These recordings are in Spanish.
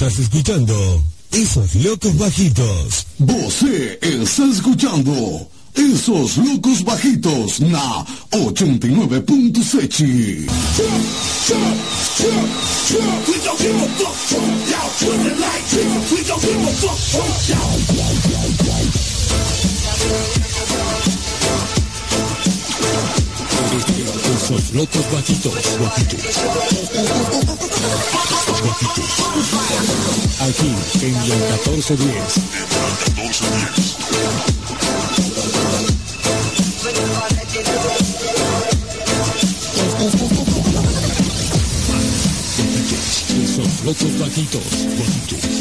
Estás escuchando Esos Locos Bajitos. Vos está escuchando Esos Locos Bajitos na 89.7. Locos Bajitos. Bajitos. Bajitos. Aquí en el 1410. Bajitos. Esos Locos Bajitos. Bajitos.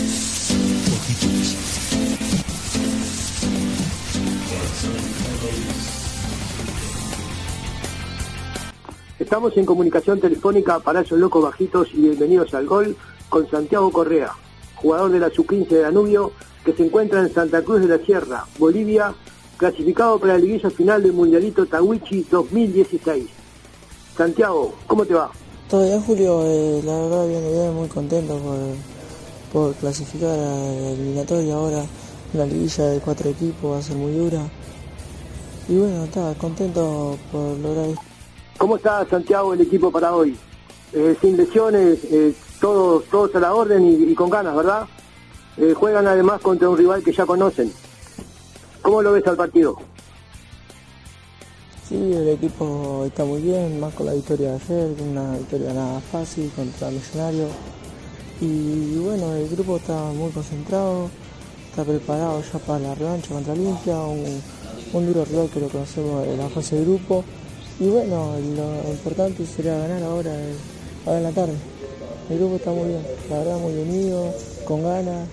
Estamos en comunicación telefónica para esos locos bajitos y bienvenidos al gol con Santiago Correa, jugador de la Sub-15 de Danubio que se encuentra en Santa Cruz de la Sierra, Bolivia, clasificado para la liguilla final del Mundialito Tawichi 2016. Santiago, ¿cómo te va? Todo bien, Julio. Eh, la verdad, bien, bien, muy contento por, por clasificar a la eliminatoria ahora. La liguilla de cuatro equipos va a ser muy dura. Y bueno, estaba contento por lograr esto. ¿Cómo está Santiago el equipo para hoy? Eh, sin lesiones, eh, todos, todos a la orden y, con ganas, ¿verdad? Eh, juegan además contra un rival que ya conocen. ¿Cómo lo ves al partido? Sí, el equipo está muy bien, más con la victoria de ayer, una victoria nada fácil contra Millonario. Y bueno, el grupo está muy concentrado, está preparado ya para la revancha contra Olimpia, un, un duro rival que lo conocemos en la fase de grupo. Y bueno, lo importante sería ganar ahora, ahora en la tarde. El grupo está muy bien, la verdad muy unido, con ganas.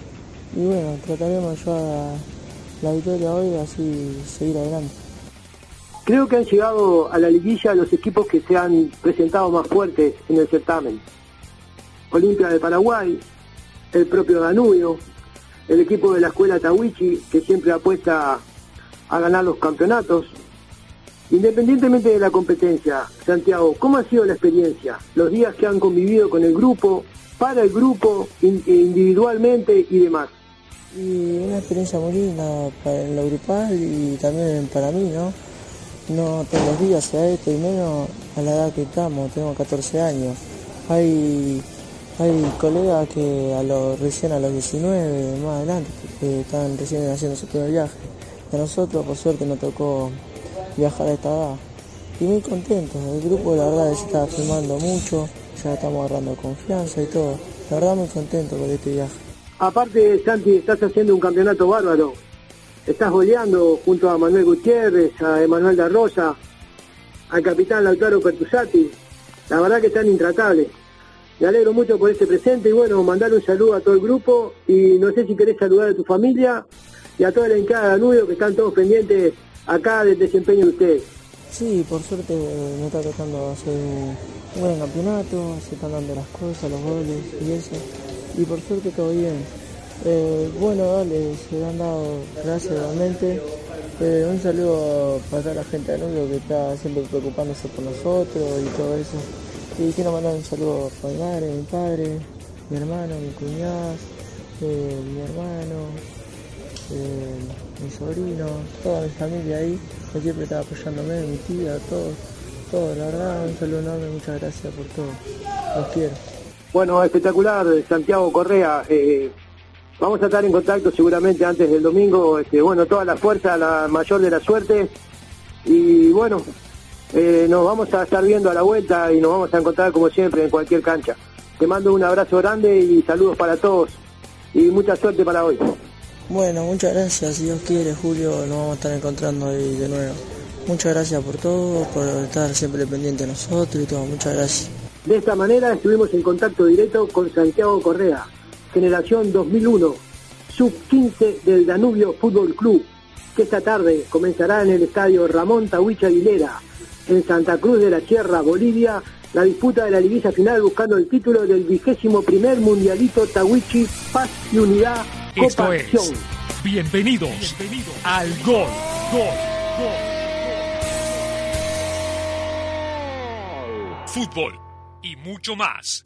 Y bueno, trataremos de llevar la, la victoria hoy y así seguir adelante. Creo que han llegado a la liguilla los equipos que se han presentado más fuertes en el certamen. Olimpia de Paraguay, el propio Danubio, el equipo de la escuela Tawichi, que siempre apuesta a ganar los campeonatos. Independientemente de la competencia, Santiago, ¿cómo ha sido la experiencia? Los días que han convivido con el grupo, para el grupo, in- individualmente y demás. Y una experiencia muy linda para lo grupal y también para mí, ¿no? No todos los días se da esto y menos a la edad que estamos, tenemos 14 años. Hay, hay colegas que a los, recién a los 19, más adelante, que están recién haciendo su primer viaje. A nosotros, por suerte, nos tocó viajar a esta edad. Y muy contentos, el grupo la verdad se está filmando mucho, ya estamos agarrando confianza y todo. La verdad muy contento con este viaje. Aparte, Santi, estás haciendo un campeonato bárbaro. Estás goleando junto a Manuel Gutiérrez, a Emanuel da Rosa, al capitán Lautaro Pertusati. La verdad que están intratables. Me alegro mucho por este presente y bueno, mandar un saludo a todo el grupo y no sé si querés saludar a tu familia y a toda la hinchada de Danubio que están todos pendientes acá del desempeño de ustedes. Sí, por suerte me está tocando hacer un buen campeonato, se están dando las cosas, los goles y eso. Y por suerte todo bien. Eh, bueno, dale, se han dado, gracias realmente. Eh, un saludo para toda la gente de Danubio que está siempre preocupándose por nosotros y todo eso. Y quiero mandar un saludo para mi madre, mi padre, mi hermano, mi cuñada, eh, mi hermano, mi sobrino, toda mi familia ahí, que siempre está apoyándome, mi tía, todo, todo, la verdad, un saludo enorme, muchas gracias por todo, los quiero. Bueno, espectacular, Santiago Correa. eh, vamos a estar en contacto seguramente antes del domingo. Este, bueno, toda la fuerza, la mayor de la suerte. Y bueno, eh, nos vamos a estar viendo a la vuelta y nos vamos a encontrar como siempre en cualquier cancha. Te mando un abrazo grande y saludos para todos. Y mucha suerte para hoy. Bueno, muchas gracias, si Dios quiere, Julio, nos vamos a estar encontrando ahí de nuevo. Muchas gracias por todo, por estar siempre pendiente de nosotros y todo, muchas gracias. De esta manera estuvimos en contacto directo con Santiago Correa, generación 2001, sub-15 del Danubio Fútbol Club, que esta tarde comenzará en el estadio Ramón Tahuicha Aguilera, en Santa Cruz de la Sierra, Bolivia, la disputa de la liguilla final buscando el título del vigésimo primer mundialito Tahuichi Paz y Unidad Esto es. Bienvenidos, al gol. Fútbol y mucho más.